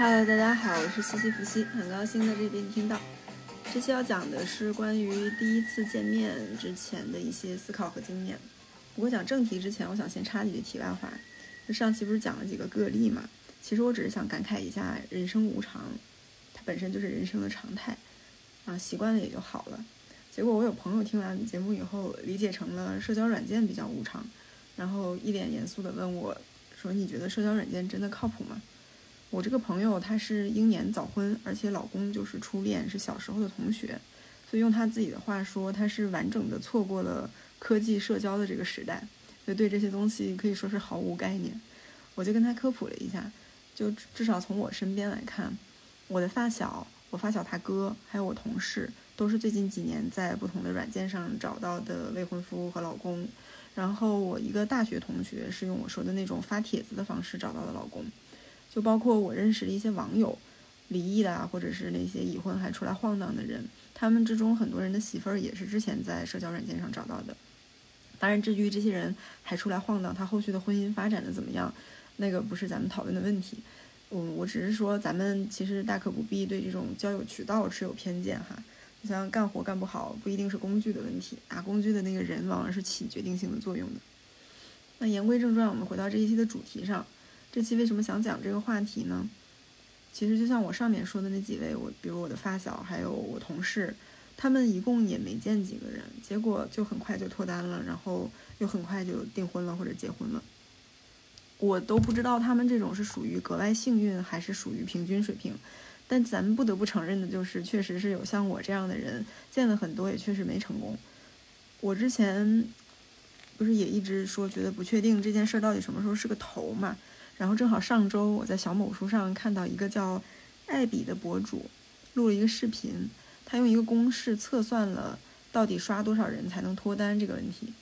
Hello，大家好，我是西西弗西，很高兴在这边听到。这期要讲的是关于第一次见面之前的一些思考和经验。不过讲正题之前，我想先插几句题外话。就上期不是讲了几个个例嘛？其实我只是想感慨一下，人生无常，它本身就是人生的常态啊，习惯了也就好了。结果我有朋友听完节目以后，理解成了社交软件比较无常，然后一脸严肃地问我，说你觉得社交软件真的靠谱吗？我这个朋友她是英年早婚，而且老公就是初恋，是小时候的同学，所以用她自己的话说，她是完整的错过了科技社交的这个时代，所以对这些东西可以说是毫无概念。我就跟她科普了一下，就至少从我身边来看，我的发小、我发小他哥，还有我同事，都是最近几年在不同的软件上找到的未婚夫和老公。然后我一个大学同学是用我说的那种发帖子的方式找到的老公。就包括我认识的一些网友，离异的啊，或者是那些已婚还出来晃荡的人，他们之中很多人的媳妇儿也是之前在社交软件上找到的。当然，至于这些人还出来晃荡，他后续的婚姻发展的怎么样，那个不是咱们讨论的问题。嗯，我只是说，咱们其实大可不必对这种交友渠道持有偏见哈。你像干活干不好，不一定是工具的问题，啊工具的那个人往往是起决定性的作用的。那言归正传，我们回到这一期的主题上。这期为什么想讲这个话题呢？其实就像我上面说的那几位，我比如我的发小，还有我同事，他们一共也没见几个人，结果就很快就脱单了，然后又很快就订婚了或者结婚了。我都不知道他们这种是属于格外幸运，还是属于平均水平。但咱们不得不承认的就是，确实是有像我这样的人，见了很多也确实没成功。我之前不是也一直说觉得不确定这件事到底什么时候是个头嘛？然后正好上周我在小某书上看到一个叫艾比的博主录了一个视频，他用一个公式测算了到底刷多少人才能脱单这个问题。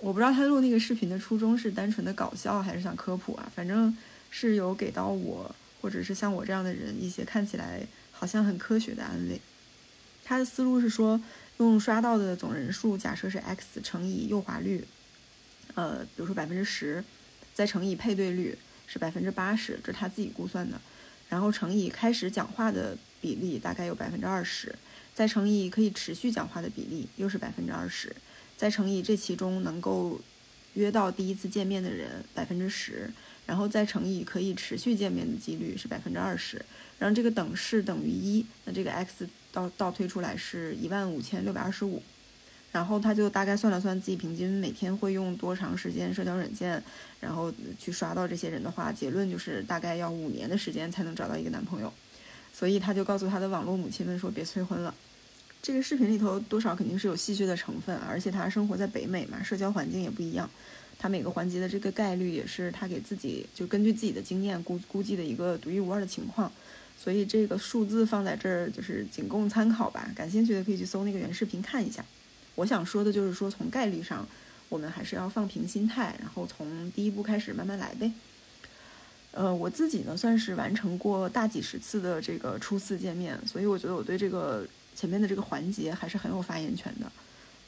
我不知道他录那个视频的初衷是单纯的搞笑还是想科普啊，反正是有给到我或者是像我这样的人一些看起来好像很科学的安慰。他的思路是说，用刷到的总人数假设是 x 乘以右滑率，呃，比如说百分之十。再乘以配对率是百分之八十，这是他自己估算的，然后乘以开始讲话的比例大概有百分之二十，再乘以可以持续讲话的比例又是百分之二十，再乘以这其中能够约到第一次见面的人百分之十，然后再乘以可以持续见面的几率是百分之二十，让这个等式等于一，那这个 x 倒倒推出来是一万五千六百二十五。然后他就大概算了算自己平均每天会用多长时间社交软件，然后去刷到这些人的话，结论就是大概要五年的时间才能找到一个男朋友。所以他就告诉他的网络母亲们说别催婚了。这个视频里头多少肯定是有戏谑的成分，而且他生活在北美嘛，社交环境也不一样，他每个环节的这个概率也是他给自己就根据自己的经验估估计的一个独一无二的情况。所以这个数字放在这儿就是仅供参考吧，感兴趣的可以去搜那个原视频看一下。我想说的就是说，从概率上，我们还是要放平心态，然后从第一步开始慢慢来呗。呃，我自己呢算是完成过大几十次的这个初次见面，所以我觉得我对这个前面的这个环节还是很有发言权的。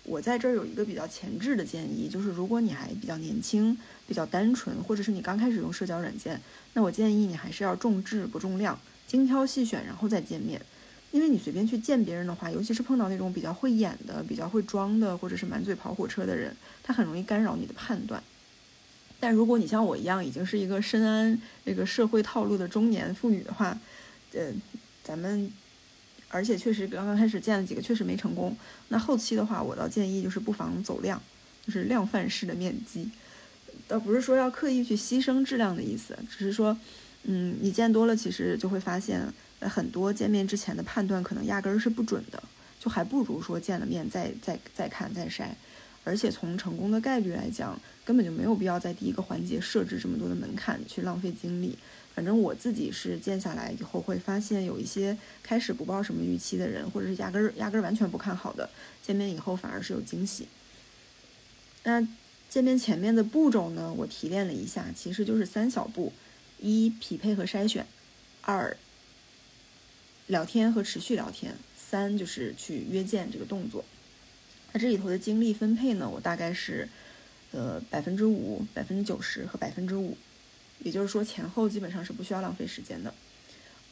我在这儿有一个比较前置的建议，就是如果你还比较年轻、比较单纯，或者是你刚开始用社交软件，那我建议你还是要重质不重量，精挑细选，然后再见面。因为你随便去见别人的话，尤其是碰到那种比较会演的、比较会装的，或者是满嘴跑火车的人，他很容易干扰你的判断。但如果你像我一样已经是一个深谙这个社会套路的中年妇女的话，呃，咱们而且确实刚刚开始见了几个，确实没成功。那后期的话，我倒建议就是不妨走量，就是量贩式的面基，倒不是说要刻意去牺牲质量的意思，只是说，嗯，你见多了，其实就会发现。很多见面之前的判断可能压根儿是不准的，就还不如说见了面再再再看再筛，而且从成功的概率来讲，根本就没有必要在第一个环节设置这么多的门槛去浪费精力。反正我自己是见下来以后会发现，有一些开始不抱什么预期的人，或者是压根儿压根儿完全不看好的，见面以后反而是有惊喜。那见面前面的步骤呢？我提炼了一下，其实就是三小步：一、匹配和筛选；二。聊天和持续聊天，三就是去约见这个动作。那这里头的精力分配呢？我大概是，呃，百分之五、百分之九十和百分之五，也就是说前后基本上是不需要浪费时间的。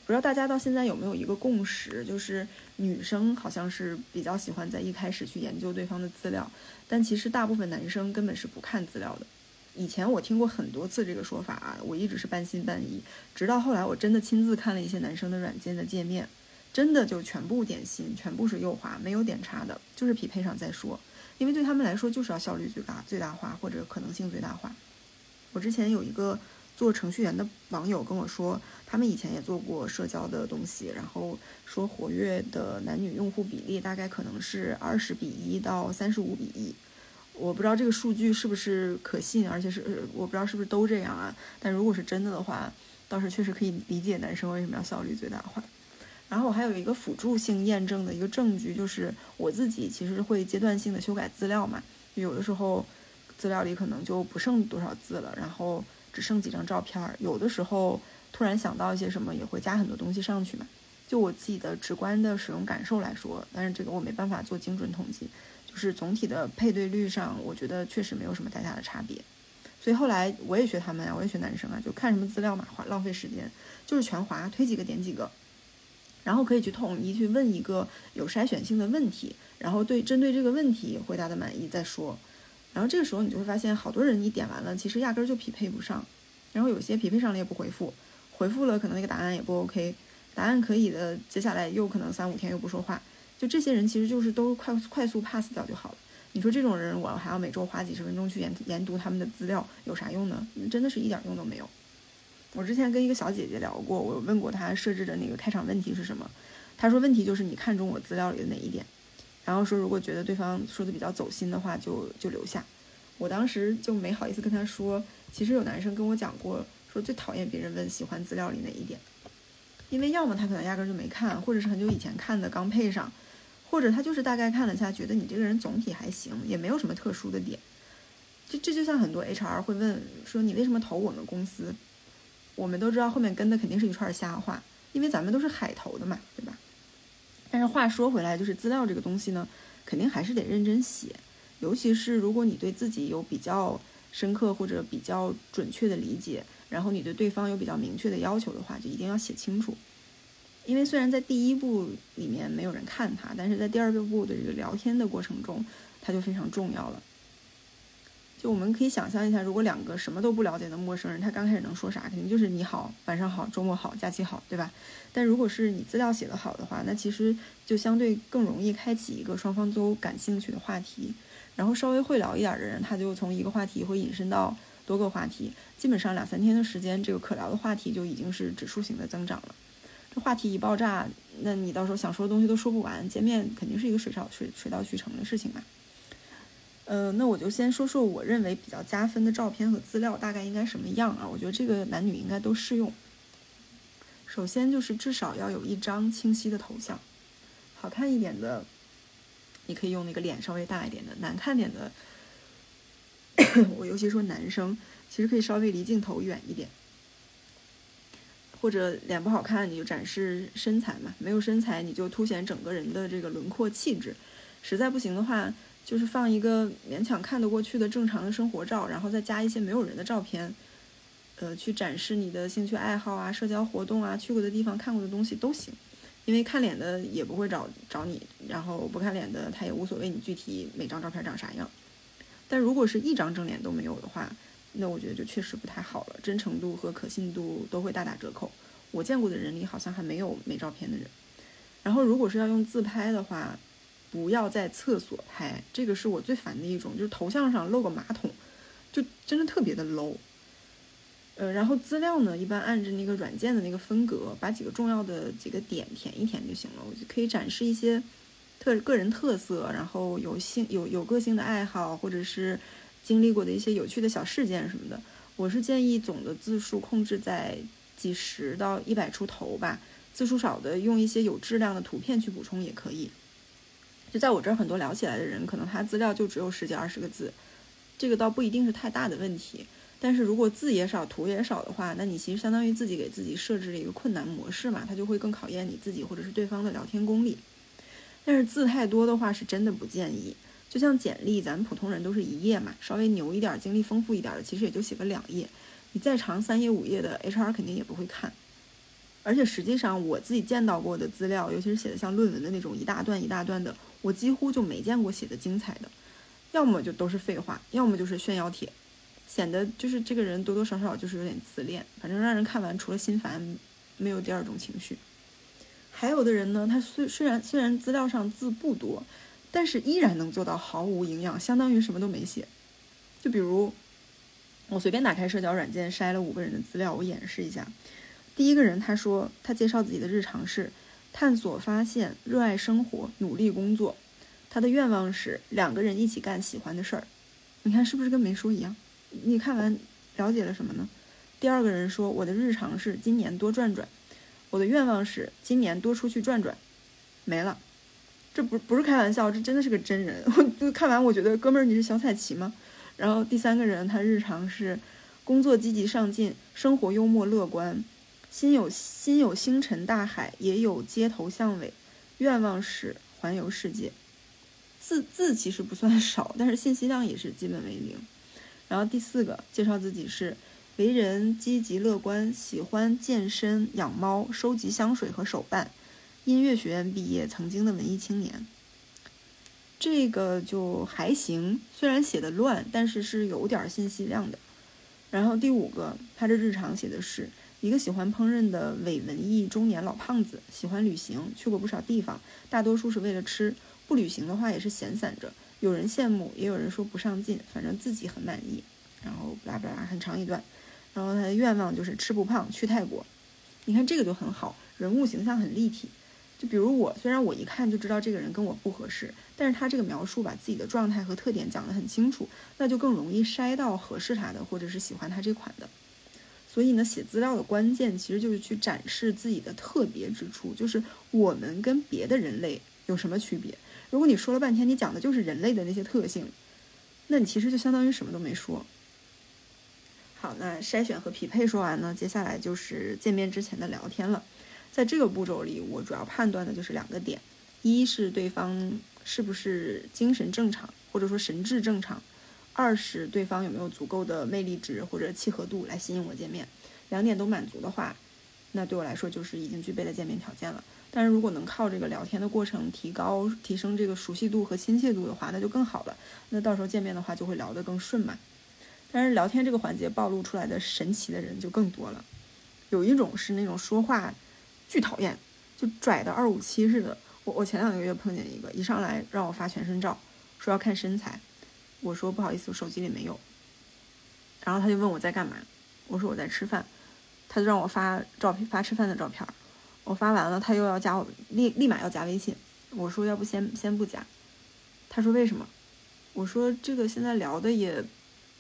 不知道大家到现在有没有一个共识，就是女生好像是比较喜欢在一开始去研究对方的资料，但其实大部分男生根本是不看资料的。以前我听过很多次这个说法啊，我一直是半信半疑，直到后来我真的亲自看了一些男生的软件的界面，真的就全部点心，全部是右滑，没有点差的，就是匹配上再说。因为对他们来说就是要效率最大、最大化或者可能性最大化。我之前有一个。做程序员的网友跟我说，他们以前也做过社交的东西，然后说活跃的男女用户比例大概可能是二十比一到三十五比一。我不知道这个数据是不是可信，而且是我不知道是不是都这样啊。但如果是真的的话，倒是确实可以理解男生为什么要效率最大化。然后我还有一个辅助性验证的一个证据，就是我自己其实会阶段性的修改资料嘛，有的时候资料里可能就不剩多少字了，然后。只剩几张照片儿，有的时候突然想到一些什么，也会加很多东西上去嘛。就我自己的直观的使用感受来说，但是这个我没办法做精准统计，就是总体的配对率上，我觉得确实没有什么太大的差别。所以后来我也学他们呀，我也学男生啊，就看什么资料嘛，花浪费时间，就是全划推几个点几个，然后可以去统一去问一个有筛选性的问题，然后对针对这个问题回答的满意再说。然后这个时候你就会发现，好多人你点完了，其实压根儿就匹配不上。然后有些匹配上了也不回复，回复了可能那个答案也不 OK，答案可以的，接下来又可能三五天又不说话。就这些人其实就是都快快速 pass 掉就好了。你说这种人，我还要每周花几十分钟去研研读他们的资料，有啥用呢？真的是一点用都没有。我之前跟一个小姐姐聊过，我问过她设置的那个开场问题是什么，她说问题就是你看中我资料里的哪一点。然后说，如果觉得对方说的比较走心的话，就就留下。我当时就没好意思跟她说，其实有男生跟我讲过，说最讨厌别人问喜欢资料里哪一点，因为要么他可能压根就没看，或者是很久以前看的刚配上，或者他就是大概看了下，觉得你这个人总体还行，也没有什么特殊的点。这这就像很多 HR 会问说，你为什么投我们公司？我们都知道后面跟的肯定是一串瞎话，因为咱们都是海投的嘛，对吧？但是话说回来，就是资料这个东西呢，肯定还是得认真写，尤其是如果你对自己有比较深刻或者比较准确的理解，然后你对对方有比较明确的要求的话，就一定要写清楚。因为虽然在第一步里面没有人看他，但是在第二步的这个聊天的过程中，他就非常重要了。就我们可以想象一下，如果两个什么都不了解的陌生人，他刚开始能说啥？肯定就是你好，晚上好，周末好，假期好，对吧？但如果是你资料写得好的话，那其实就相对更容易开启一个双方都感兴趣的话题。然后稍微会聊一点的人，他就从一个话题会引申到多个话题，基本上两三天的时间，这个可聊的话题就已经是指数型的增长了。这话题一爆炸，那你到时候想说的东西都说不完，见面肯定是一个水到水水到渠成的事情嘛。嗯，那我就先说说我认为比较加分的照片和资料大概应该什么样啊？我觉得这个男女应该都适用。首先就是至少要有一张清晰的头像，好看一点的，你可以用那个脸稍微大一点的；难看点的，我尤其说男生，其实可以稍微离镜头远一点。或者脸不好看，你就展示身材嘛；没有身材，你就凸显整个人的这个轮廓气质。实在不行的话。就是放一个勉强看得过去的正常的生活照，然后再加一些没有人的照片，呃，去展示你的兴趣爱好啊、社交活动啊、去过的地方、看过的东西都行。因为看脸的也不会找找你，然后不看脸的他也无所谓你具体每张照片长啥样。但如果是一张正脸都没有的话，那我觉得就确实不太好了，真诚度和可信度都会大打折扣。我见过的人里好像还没有没照片的人。然后如果是要用自拍的话。不要在厕所拍，这个是我最烦的一种，就是头像上露个马桶，就真的特别的 low。呃，然后资料呢，一般按着那个软件的那个分格，把几个重要的几个点填一填就行了。我就可以展示一些特个人特色，然后有性有有个性的爱好，或者是经历过的一些有趣的小事件什么的。我是建议总的字数控制在几十到一百出头吧，字数少的用一些有质量的图片去补充也可以。就在我这儿，很多聊起来的人，可能他资料就只有十几二十个字，这个倒不一定是太大的问题。但是如果字也少，图也少的话，那你其实相当于自己给自己设置了一个困难模式嘛，它就会更考验你自己或者是对方的聊天功力。但是字太多的话，是真的不建议。就像简历，咱们普通人都是一页嘛，稍微牛一点、经历丰富一点的，其实也就写个两页。你再长三页五页的，HR 肯定也不会看。而且实际上我自己见到过的资料，尤其是写的像论文的那种一大段一大段的，我几乎就没见过写的精彩的，要么就都是废话，要么就是炫耀帖，显得就是这个人多多少少就是有点自恋，反正让人看完除了心烦，没有第二种情绪。还有的人呢，他虽虽然虽然资料上字不多，但是依然能做到毫无营养，相当于什么都没写。就比如，我随便打开社交软件筛了五个人的资料，我演示一下。第一个人他说他介绍自己的日常是探索、发现、热爱生活、努力工作。他的愿望是两个人一起干喜欢的事儿。你看是不是跟没说一样？你看完了解了什么呢？第二个人说我的日常是今年多转转。我的愿望是今年多出去转转，没了，这不不是开玩笑，这真的是个真人。我看完，我觉得哥们儿你是小彩旗吗？然后第三个人，他日常是工作积极上进，生活幽默乐观，心有心有星辰大海，也有街头巷尾，愿望是环游世界。字字其实不算少，但是信息量也是基本为零。然后第四个介绍自己是。为人积极乐观，喜欢健身、养猫、收集香水和手办，音乐学院毕业，曾经的文艺青年。这个就还行，虽然写的乱，但是是有点信息量的。然后第五个，他这日常写的是一个喜欢烹饪的伪文艺中年老胖子，喜欢旅行，去过不少地方，大多数是为了吃，不旅行的话也是闲散着。有人羡慕，也有人说不上进，反正自己很满意。然后巴拉巴拉很长一段。然后他的愿望就是吃不胖，去泰国。你看这个就很好，人物形象很立体。就比如我，虽然我一看就知道这个人跟我不合适，但是他这个描述把自己的状态和特点讲得很清楚，那就更容易筛到合适他的，或者是喜欢他这款的。所以呢，写资料的关键其实就是去展示自己的特别之处，就是我们跟别的人类有什么区别。如果你说了半天，你讲的就是人类的那些特性，那你其实就相当于什么都没说。好，那筛选和匹配说完呢，接下来就是见面之前的聊天了。在这个步骤里，我主要判断的就是两个点：一是对方是不是精神正常，或者说神智正常；二是对方有没有足够的魅力值或者契合度来吸引我见面。两点都满足的话，那对我来说就是已经具备了见面条件了。但是如果能靠这个聊天的过程提高、提升这个熟悉度和亲切度的话，那就更好了。那到时候见面的话，就会聊得更顺嘛。但是聊天这个环节暴露出来的神奇的人就更多了，有一种是那种说话巨讨厌，就拽的二五七似的。我我前两个月碰见一个，一上来让我发全身照，说要看身材，我说不好意思，我手机里没有。然后他就问我在干嘛，我说我在吃饭，他就让我发照片，发吃饭的照片。我发完了，他又要加我，立立马要加微信。我说要不先先不加。他说为什么？我说这个现在聊的也。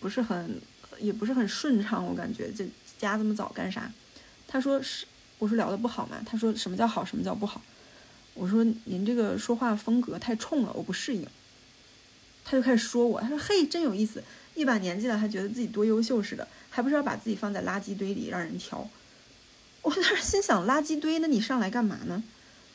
不是很，也不是很顺畅，我感觉这加这么早干啥？他说是，我说聊的不好嘛。他说什么叫好，什么叫不好？我说您这个说话风格太冲了，我不适应。他就开始说我，他说嘿，真有意思，一把年纪了还觉得自己多优秀似的，还不是要把自己放在垃圾堆里让人挑。我当时心想，垃圾堆，那你上来干嘛呢？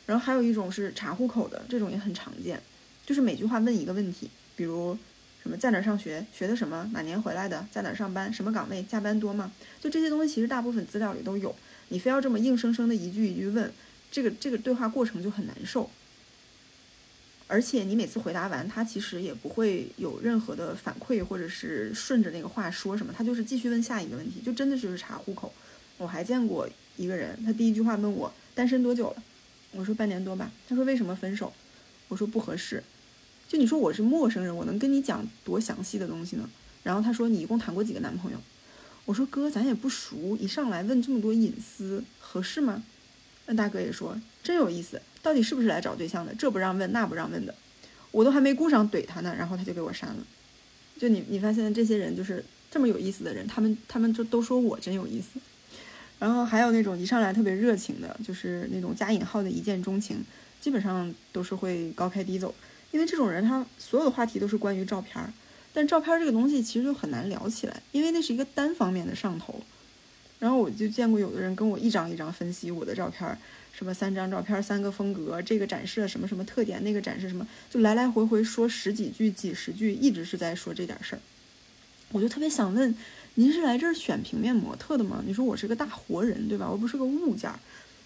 然后还有一种是查户口的，这种也很常见，就是每句话问一个问题，比如。什么在哪儿上学？学的什么？哪年回来的？在哪儿上班？什么岗位？加班多吗？就这些东西，其实大部分资料里都有。你非要这么硬生生的一句一句问，这个这个对话过程就很难受。而且你每次回答完，他其实也不会有任何的反馈，或者是顺着那个话说什么，他就是继续问下一个问题，就真的就是查户口。我还见过一个人，他第一句话问我单身多久了，我说半年多吧。他说为什么分手？我说不合适。就你说我是陌生人，我能跟你讲多详细的东西呢？然后他说你一共谈过几个男朋友？我说哥，咱也不熟，一上来问这么多隐私合适吗？那大哥也说真有意思，到底是不是来找对象的？这不让问，那不让问的，我都还没顾上怼他呢，然后他就给我删了。就你你发现这些人就是这么有意思的人，他们他们就都说我真有意思。然后还有那种一上来特别热情的，就是那种加引号的一见钟情，基本上都是会高开低走。因为这种人，他所有的话题都是关于照片儿，但照片这个东西其实就很难聊起来，因为那是一个单方面的上头。然后我就见过有的人跟我一张一张分析我的照片，什么三张照片三个风格，这个展示了什么什么特点，那个展示什么，就来来回回说十几句、几十句，一直是在说这点事儿。我就特别想问，您是来这儿选平面模特的吗？你说我是个大活人，对吧？我不是个物件。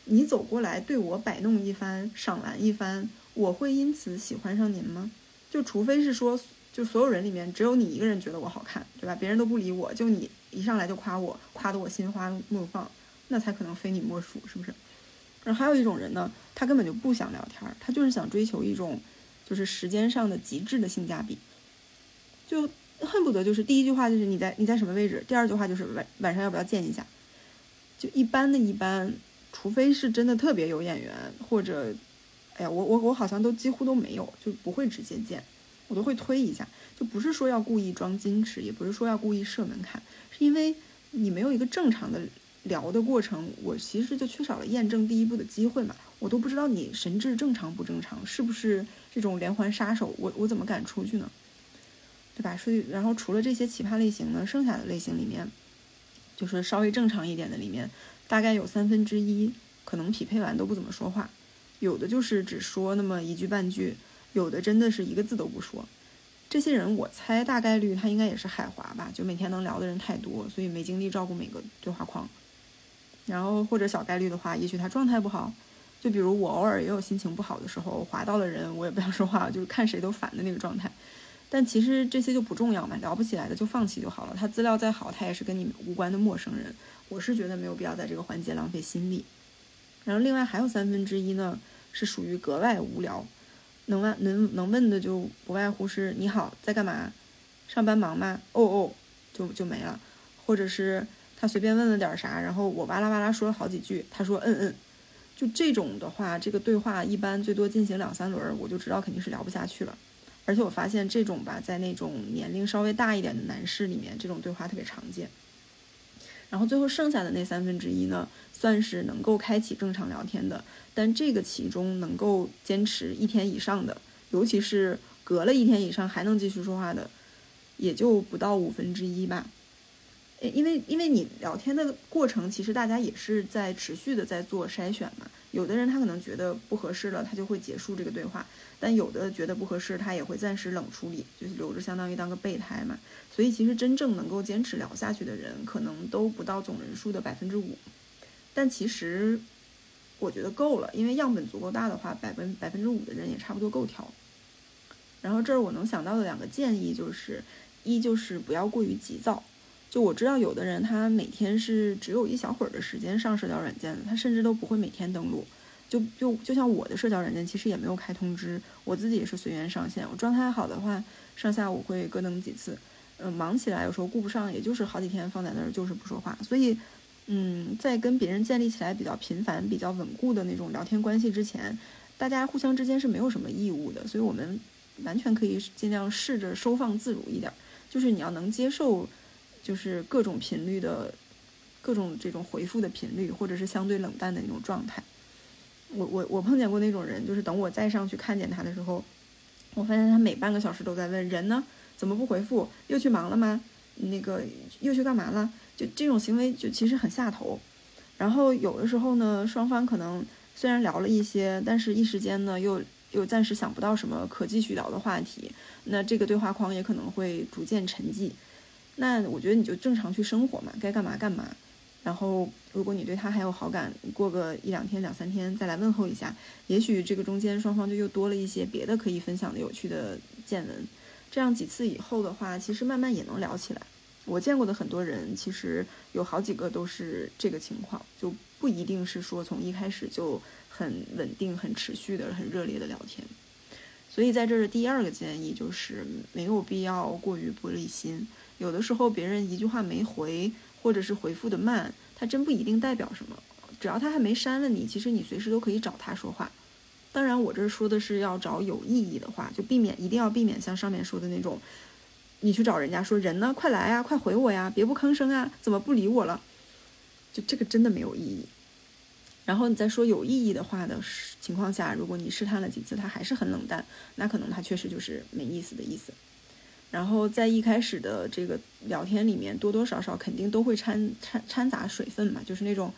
你走过来对我摆弄一番，赏玩一番，我会因此喜欢上您吗？就除非是说，就所有人里面只有你一个人觉得我好看，对吧？别人都不理我，就你一上来就夸我，夸得我心花怒放，那才可能非你莫属，是不是？然后还有一种人呢，他根本就不想聊天，他就是想追求一种，就是时间上的极致的性价比，就恨不得就是第一句话就是你在你在什么位置，第二句话就是晚晚上要不要见一下，就一般的一般。除非是真的特别有眼缘，或者，哎呀，我我我好像都几乎都没有，就不会直接见，我都会推一下，就不是说要故意装矜持，也不是说要故意设门槛，是因为你没有一个正常的聊的过程，我其实就缺少了验证第一步的机会嘛，我都不知道你神智正常不正常，是不是这种连环杀手，我我怎么敢出去呢？对吧？所以，然后除了这些奇葩类型呢，剩下的类型里面，就是稍微正常一点的里面。大概有三分之一可能匹配完都不怎么说话，有的就是只说那么一句半句，有的真的是一个字都不说。这些人我猜大概率他应该也是海华吧，就每天能聊的人太多，所以没精力照顾每个对话框。然后或者小概率的话，也许他状态不好，就比如我偶尔也有心情不好的时候，划到了人我也不想说话，就是看谁都烦的那个状态。但其实这些就不重要嘛，聊不起来的就放弃就好了。他资料再好，他也是跟你无关的陌生人。我是觉得没有必要在这个环节浪费心力。然后另外还有三分之一呢，是属于格外无聊，能问能能问的就不外乎是你好，在干嘛？上班忙吗？哦哦，就就没了。或者是他随便问了点啥，然后我哇啦哇啦说了好几句，他说嗯嗯，就这种的话，这个对话一般最多进行两三轮，我就知道肯定是聊不下去了。而且我发现这种吧，在那种年龄稍微大一点的男士里面，这种对话特别常见。然后最后剩下的那三分之一呢，算是能够开启正常聊天的，但这个其中能够坚持一天以上的，尤其是隔了一天以上还能继续说话的，也就不到五分之一吧。因为因为你聊天的过程，其实大家也是在持续的在做筛选嘛。有的人他可能觉得不合适了，他就会结束这个对话；但有的觉得不合适，他也会暂时冷处理，就是留着相当于当个备胎嘛。所以其实真正能够坚持聊下去的人，可能都不到总人数的百分之五。但其实我觉得够了，因为样本足够大的话，百分百分之五的人也差不多够挑。然后这儿我能想到的两个建议就是：一就是不要过于急躁。就我知道，有的人他每天是只有一小会儿的时间上社交软件，他甚至都不会每天登录。就就就像我的社交软件，其实也没有开通知，我自己也是随缘上线。我状态好的话，上下午会各登几次。嗯，忙起来有时候顾不上，也就是好几天放在那儿就是不说话。所以，嗯，在跟别人建立起来比较频繁、比较稳固的那种聊天关系之前，大家互相之间是没有什么义务的。所以我们完全可以尽量试着收放自如一点，就是你要能接受。就是各种频率的，各种这种回复的频率，或者是相对冷淡的那种状态。我我我碰见过那种人，就是等我再上去看见他的时候，我发现他每半个小时都在问人呢，怎么不回复？又去忙了吗？那个又去干嘛了？就这种行为就其实很下头。然后有的时候呢，双方可能虽然聊了一些，但是一时间呢又又暂时想不到什么可继续聊的话题，那这个对话框也可能会逐渐沉寂。那我觉得你就正常去生活嘛，该干嘛干嘛。然后，如果你对他还有好感，过个一两天、两三天再来问候一下，也许这个中间双方就又多了一些别的可以分享的有趣的见闻。这样几次以后的话，其实慢慢也能聊起来。我见过的很多人，其实有好几个都是这个情况，就不一定是说从一开始就很稳定、很持续的、很热烈的聊天。所以在这儿的第二个建议就是没有必要过于玻璃心。有的时候别人一句话没回，或者是回复的慢，他真不一定代表什么。只要他还没删了你，其实你随时都可以找他说话。当然，我这说的是要找有意义的话，就避免一定要避免像上面说的那种，你去找人家说人呢，快来呀，快回我呀，别不吭声啊，怎么不理我了？就这个真的没有意义。然后你再说有意义的话的情况下，如果你试探了几次，他还是很冷淡，那可能他确实就是没意思的意思。然后在一开始的这个聊天里面，多多少少肯定都会掺掺掺杂水分嘛，就是那种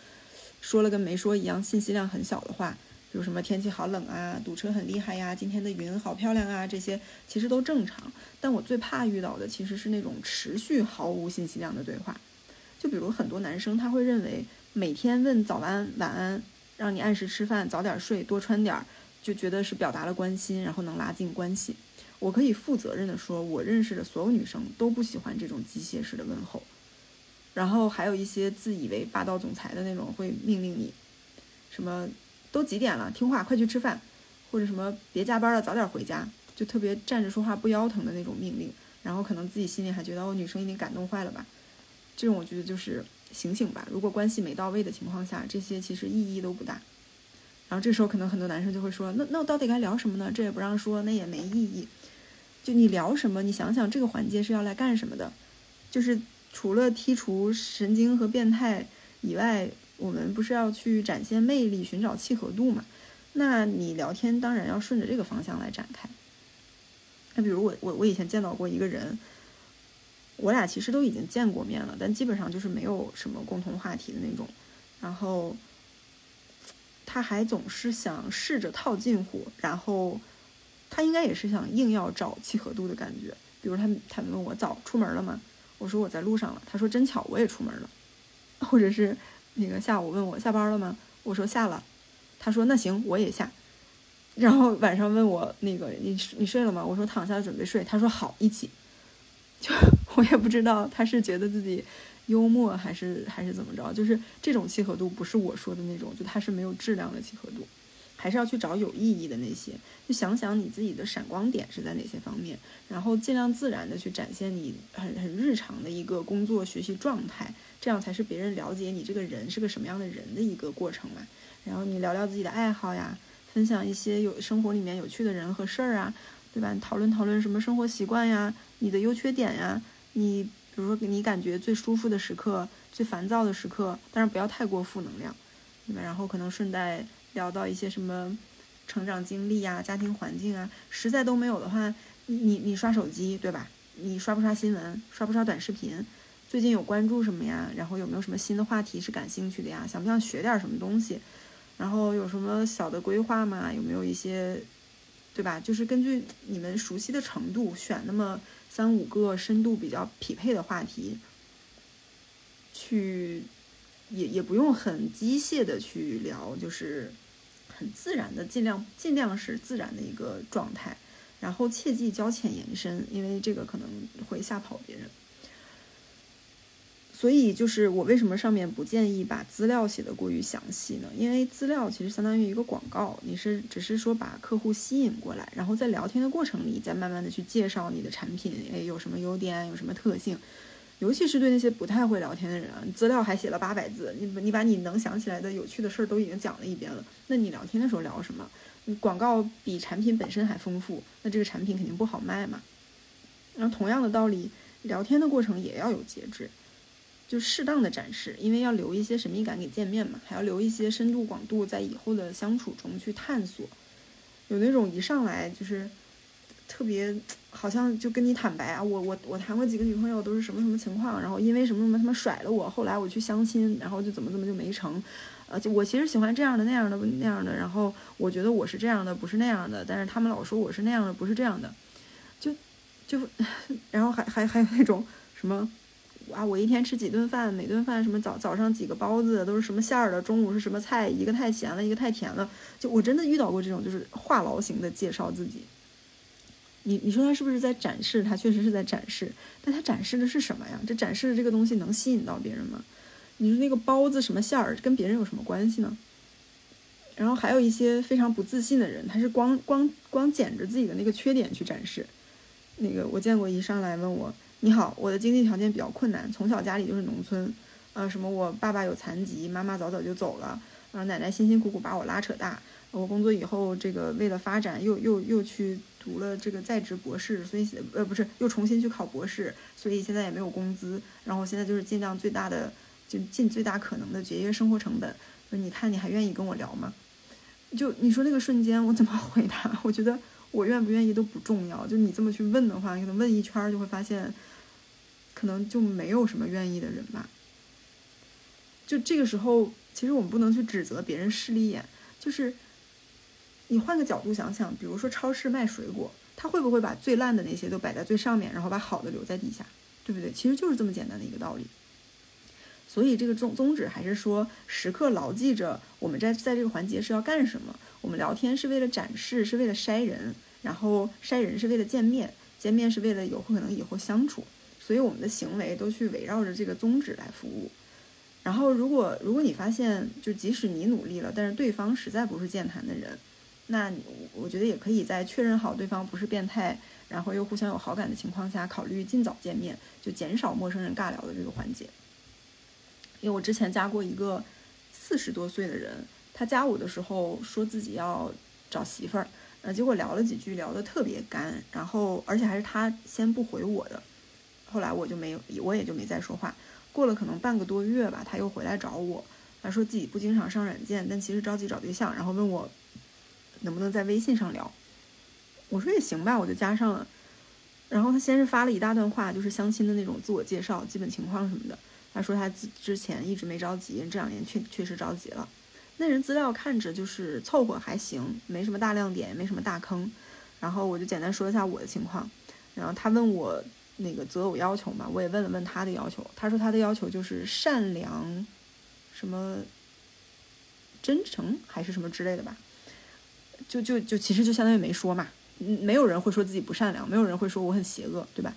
说了跟没说一样，信息量很小的话，比如什么天气好冷啊，堵车很厉害呀，今天的云好漂亮啊，这些其实都正常。但我最怕遇到的其实是那种持续毫无信息量的对话，就比如很多男生他会认为每天问早安晚安让你按时吃饭、早点睡、多穿点儿，就觉得是表达了关心，然后能拉近关系。我可以负责任的说，我认识的所有女生都不喜欢这种机械式的问候。然后还有一些自以为霸道总裁的那种，会命令你，什么都几点了，听话，快去吃饭，或者什么别加班了，早点回家，就特别站着说话不腰疼的那种命令。然后可能自己心里还觉得，哦，女生一定感动坏了吧？这种我觉得就是醒醒吧。如果关系没到位的情况下，这些其实意义都不大。然后这时候可能很多男生就会说，那那我到底该聊什么呢？这也不让说，那也没意义。就你聊什么？你想想这个环节是要来干什么的？就是除了剔除神经和变态以外，我们不是要去展现魅力、寻找契合度嘛？那你聊天当然要顺着这个方向来展开。那比如我我我以前见到过一个人，我俩其实都已经见过面了，但基本上就是没有什么共同话题的那种。然后他还总是想试着套近乎，然后他应该也是想硬要找契合度的感觉。比如他他问我早出门了吗？我说我在路上了。他说真巧，我也出门了。或者是那个下午问我下班了吗？我说下了。他说那行我也下。然后晚上问我那个你你睡了吗？我说躺下准备睡。他说好一起。就我也不知道他是觉得自己幽默还是还是怎么着，就是这种契合度不是我说的那种，就他是没有质量的契合度，还是要去找有意义的那些。就想想你自己的闪光点是在哪些方面，然后尽量自然的去展现你很很日常的一个工作学习状态，这样才是别人了解你这个人是个什么样的人的一个过程嘛。然后你聊聊自己的爱好呀。分享一些有生活里面有趣的人和事儿啊，对吧？讨论讨论什么生活习惯呀，你的优缺点呀，你比如说你感觉最舒服的时刻、最烦躁的时刻，但是不要太过负能量，对吧？然后可能顺带聊到一些什么成长经历呀、家庭环境啊，实在都没有的话，你你刷手机对吧？你刷不刷新闻？刷不刷短视频？最近有关注什么呀？然后有没有什么新的话题是感兴趣的呀？想不想学点什么东西？然后有什么小的规划吗？有没有一些，对吧？就是根据你们熟悉的程度，选那么三五个深度比较匹配的话题，去也也不用很机械的去聊，就是很自然的，尽量尽量是自然的一个状态。然后切忌交浅言深，因为这个可能会吓跑别人。所以就是我为什么上面不建议把资料写的过于详细呢？因为资料其实相当于一个广告，你是只是说把客户吸引过来，然后在聊天的过程里再慢慢的去介绍你的产品，哎，有什么优点，有什么特性。尤其是对那些不太会聊天的人，资料还写了八百字，你你把你能想起来的有趣的事儿都已经讲了一遍了，那你聊天的时候聊什么？广告比产品本身还丰富，那这个产品肯定不好卖嘛。然后同样的道理，聊天的过程也要有节制。就适当的展示，因为要留一些神秘感给见面嘛，还要留一些深度广度在以后的相处中去探索。有那种一上来就是特别好像就跟你坦白啊，我我我谈过几个女朋友都是什么什么情况，然后因为什么什么他们甩了我，后来我去相亲，然后就怎么怎么就没成。呃，就我其实喜欢这样的那样的那样的，然后我觉得我是这样的，不是那样的，但是他们老说我是那样的，不是这样的，就就 然后还还还有那种什么。啊，我一天吃几顿饭？每顿饭什么早早上几个包子都是什么馅儿的？中午是什么菜？一个太咸了，一个太甜了。就我真的遇到过这种，就是话痨型的介绍自己。你你说他是不是在展示？他确实是在展示，但他展示的是什么呀？这展示的这个东西能吸引到别人吗？你说那个包子什么馅儿，跟别人有什么关系呢？然后还有一些非常不自信的人，他是光光光捡着自己的那个缺点去展示。那个我见过一上来问我。你好，我的经济条件比较困难，从小家里就是农村，呃，什么我爸爸有残疾，妈妈早早就走了，呃，奶奶辛辛苦苦把我拉扯大，我工作以后这个为了发展又又又去读了这个在职博士，所以呃不是又重新去考博士，所以现在也没有工资，然后现在就是尽量最大的就尽最大可能的节约生活成本，你看你还愿意跟我聊吗？就你说那个瞬间我怎么回答？我觉得我愿不愿意都不重要，就你这么去问的话，可能问一圈就会发现。可能就没有什么愿意的人吧。就这个时候，其实我们不能去指责别人势利眼，就是你换个角度想想，比如说超市卖水果，他会不会把最烂的那些都摆在最上面，然后把好的留在底下，对不对？其实就是这么简单的一个道理。所以这个宗宗旨还是说，时刻牢记着我们在在这个环节是要干什么。我们聊天是为了展示，是为了筛人，然后筛人是为了见面，见面是为了有可能以后相处。所以我们的行为都去围绕着这个宗旨来服务。然后，如果如果你发现，就即使你努力了，但是对方实在不是健谈的人，那我觉得也可以在确认好对方不是变态，然后又互相有好感的情况下，考虑尽早见面，就减少陌生人尬聊的这个环节。因为我之前加过一个四十多岁的人，他加我的时候说自己要找媳妇儿，呃，结果聊了几句，聊得特别干，然后而且还是他先不回我的，后来我就没有，我也就没再说话。过了可能半个多月吧，他又回来找我，他说自己不经常上软件，但其实着急找对象，然后问我能不能在微信上聊。我说也行吧，我就加上了。然后他先是发了一大段话，就是相亲的那种自我介绍、基本情况什么的。他说他之之前一直没着急，这两年确确实着急了。那人资料看着就是凑合还行，没什么大亮点，没什么大坑。然后我就简单说一下我的情况。然后他问我。那个择偶要求嘛，我也问了问他的要求。他说他的要求就是善良，什么真诚还是什么之类的吧。就就就其实就相当于没说嘛。没有人会说自己不善良，没有人会说我很邪恶，对吧？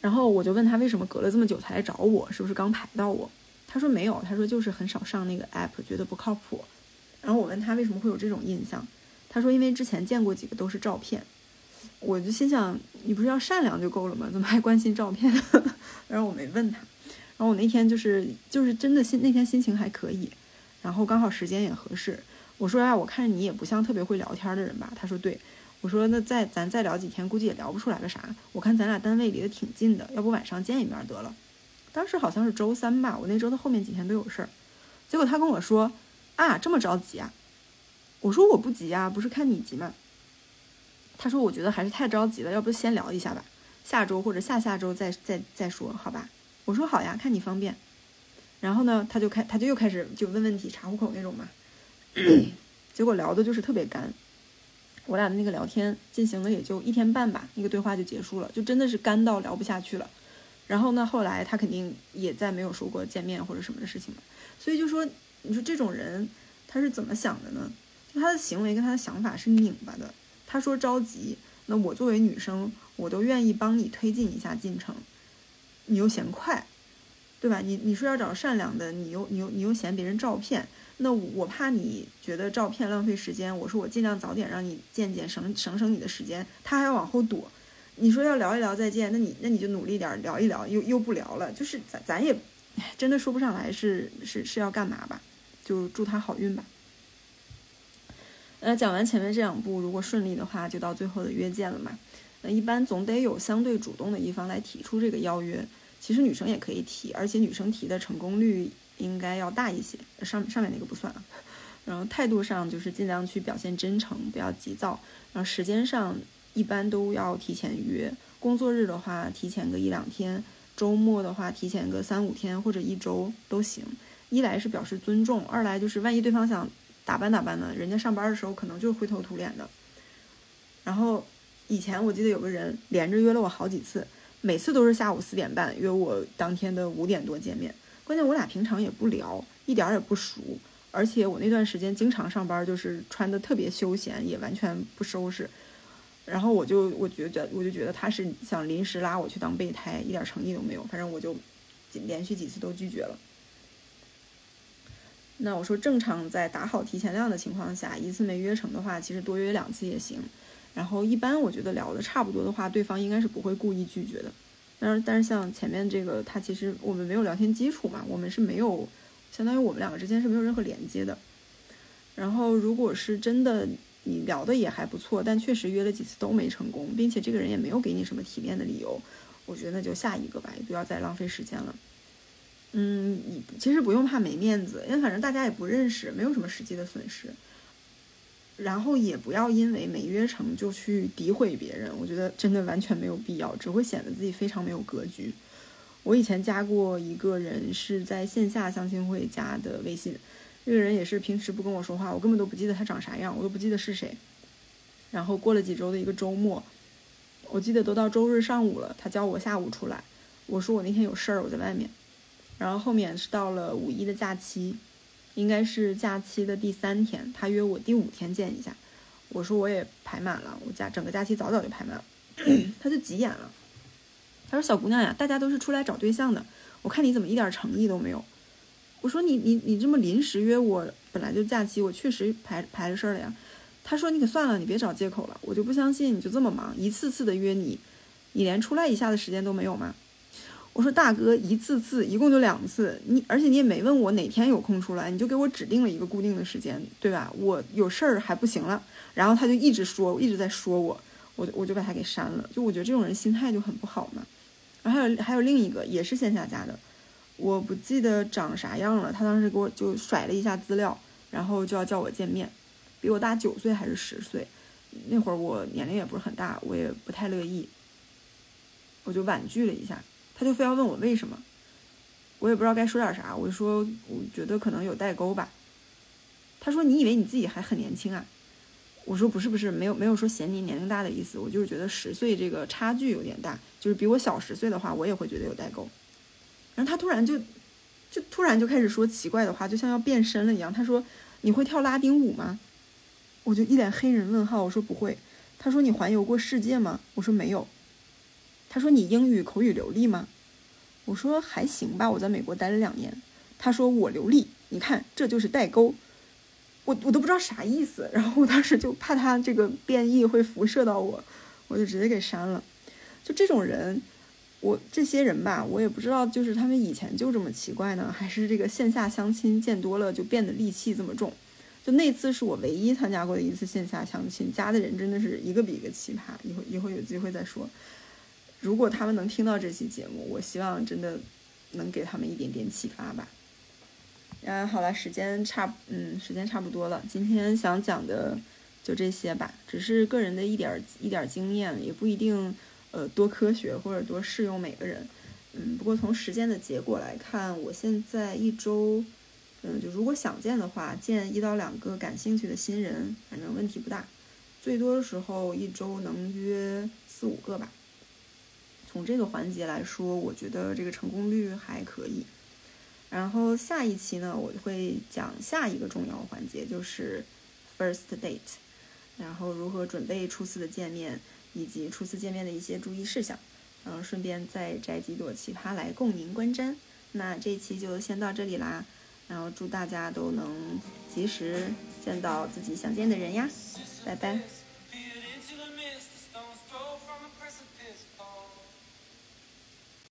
然后我就问他为什么隔了这么久才来找我，是不是刚排到我？他说没有，他说就是很少上那个 app，觉得不靠谱。然后我问他为什么会有这种印象，他说因为之前见过几个都是照片。我就心想，你不是要善良就够了吗？怎么还关心照片？然后我没问他。然后我那天就是就是真的心那天心情还可以，然后刚好时间也合适。我说啊，我看你也不像特别会聊天的人吧？他说对。我说那再咱再聊几天，估计也聊不出来个啥。我看咱俩单位离得挺近的，要不晚上见一面得了。当时好像是周三吧，我那周的后面几天都有事儿。结果他跟我说啊，这么着急啊？我说我不急啊，不是看你急吗？他说：“我觉得还是太着急了，要不先聊一下吧，下周或者下下周再再再说，好吧？”我说：“好呀，看你方便。”然后呢，他就开他就又开始就问问题查户口那种嘛，结果聊的就是特别干。我俩的那个聊天进行了也就一天半吧，那个对话就结束了，就真的是干到聊不下去了。然后呢，后来他肯定也再没有说过见面或者什么的事情了。所以就说，你说这种人他是怎么想的呢？就他的行为跟他的想法是拧巴的。他说着急，那我作为女生，我都愿意帮你推进一下进程。你又嫌快，对吧？你你说要找善良的，你又你又你又嫌别人照片，那我怕你觉得照片浪费时间。我说我尽量早点让你见见，省省省你的时间。他还要往后躲。你说要聊一聊再见，那你那你就努力点聊一聊，又又不聊了。就是咱咱也真的说不上来是是是要干嘛吧？就祝他好运吧。那讲完前面这两步，如果顺利的话，就到最后的约见了嘛。那一般总得有相对主动的一方来提出这个邀约。其实女生也可以提，而且女生提的成功率应该要大一些。上上面那个不算啊。然后态度上就是尽量去表现真诚，不要急躁。然后时间上一般都要提前约。工作日的话，提前个一两天；周末的话，提前个三五天或者一周都行。一来是表示尊重，二来就是万一对方想。打扮打扮呢，人家上班的时候可能就灰头土脸的。然后以前我记得有个人连着约了我好几次，每次都是下午四点半约我当天的五点多见面。关键我俩平常也不聊，一点也不熟，而且我那段时间经常上班，就是穿的特别休闲，也完全不收拾。然后我就我觉得我就觉得他是想临时拉我去当备胎，一点诚意都没有。反正我就连续几次都拒绝了。那我说正常在打好提前量的情况下，一次没约成的话，其实多约两次也行。然后一般我觉得聊的差不多的话，对方应该是不会故意拒绝的。但是但是像前面这个，他其实我们没有聊天基础嘛，我们是没有，相当于我们两个之间是没有任何连接的。然后如果是真的你聊的也还不错，但确实约了几次都没成功，并且这个人也没有给你什么体面的理由，我觉得那就下一个吧，也不要再浪费时间了。嗯，你其实不用怕没面子，因为反正大家也不认识，没有什么实际的损失。然后也不要因为没约成就去诋毁别人，我觉得真的完全没有必要，只会显得自己非常没有格局。我以前加过一个人是在线下相亲会加的微信，这个人也是平时不跟我说话，我根本都不记得他长啥样，我都不记得是谁。然后过了几周的一个周末，我记得都到周日上午了，他叫我下午出来，我说我那天有事儿，我在外面。然后后面是到了五一的假期，应该是假期的第三天，他约我第五天见一下。我说我也排满了，我假整个假期早早就排满了，他就急眼了。他说：“小姑娘呀，大家都是出来找对象的，我看你怎么一点诚意都没有。”我说：“你你你这么临时约我，本来就假期，我确实排排着事儿了呀。”他说：“你可算了，你别找借口了，我就不相信你就这么忙，一次次的约你，你连出来一下的时间都没有吗？”我说：“大哥，一次次一共就两次，你而且你也没问我哪天有空出来，你就给我指定了一个固定的时间，对吧？我有事儿还不行了。”然后他就一直说，一直在说我，我我就把他给删了。就我觉得这种人心态就很不好嘛。然后还有还有另一个也是线下加的，我不记得长啥样了。他当时给我就甩了一下资料，然后就要叫我见面，比我大九岁还是十岁。那会儿我年龄也不是很大，我也不太乐意，我就婉拒了一下。他就非要问我为什么，我也不知道该说点啥。我就说我觉得可能有代沟吧。他说你以为你自己还很年轻啊？我说不是不是，没有没有说嫌你年龄大的意思，我就是觉得十岁这个差距有点大，就是比我小十岁的话，我也会觉得有代沟。然后他突然就，就突然就开始说奇怪的话，就像要变身了一样。他说：“你会跳拉丁舞吗？”我就一脸黑人问号。我说不会。他说：“你环游过世界吗？”我说没有。他说：“你英语口语流利吗？”我说还行吧，我在美国待了两年。他说：“我流利，你看这就是代沟。”我我都不知道啥意思，然后我当时就怕他这个变异会辐射到我，我就直接给删了。就这种人，我这些人吧，我也不知道，就是他们以前就这么奇怪呢，还是这个线下相亲见多了就变得戾气这么重。就那次是我唯一参加过的一次线下相亲，加的人真的是一个比一个奇葩。以后以后有机会再说。如果他们能听到这期节目，我希望真的能给他们一点点启发吧。嗯，好了，时间差，嗯，时间差不多了。今天想讲的就这些吧，只是个人的一点一点经验，也不一定，呃，多科学或者多适用每个人。嗯，不过从实践的结果来看，我现在一周，嗯，就如果想见的话，见一到两个感兴趣的新人，反正问题不大。最多的时候一周能约四五个吧。从这个环节来说，我觉得这个成功率还可以。然后下一期呢，我会讲下一个重要环节，就是 first date，然后如何准备初次的见面，以及初次见面的一些注意事项，嗯顺便再摘几朵奇葩来供您观瞻。那这一期就先到这里啦，然后祝大家都能及时见到自己想见的人呀，拜拜。